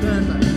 真的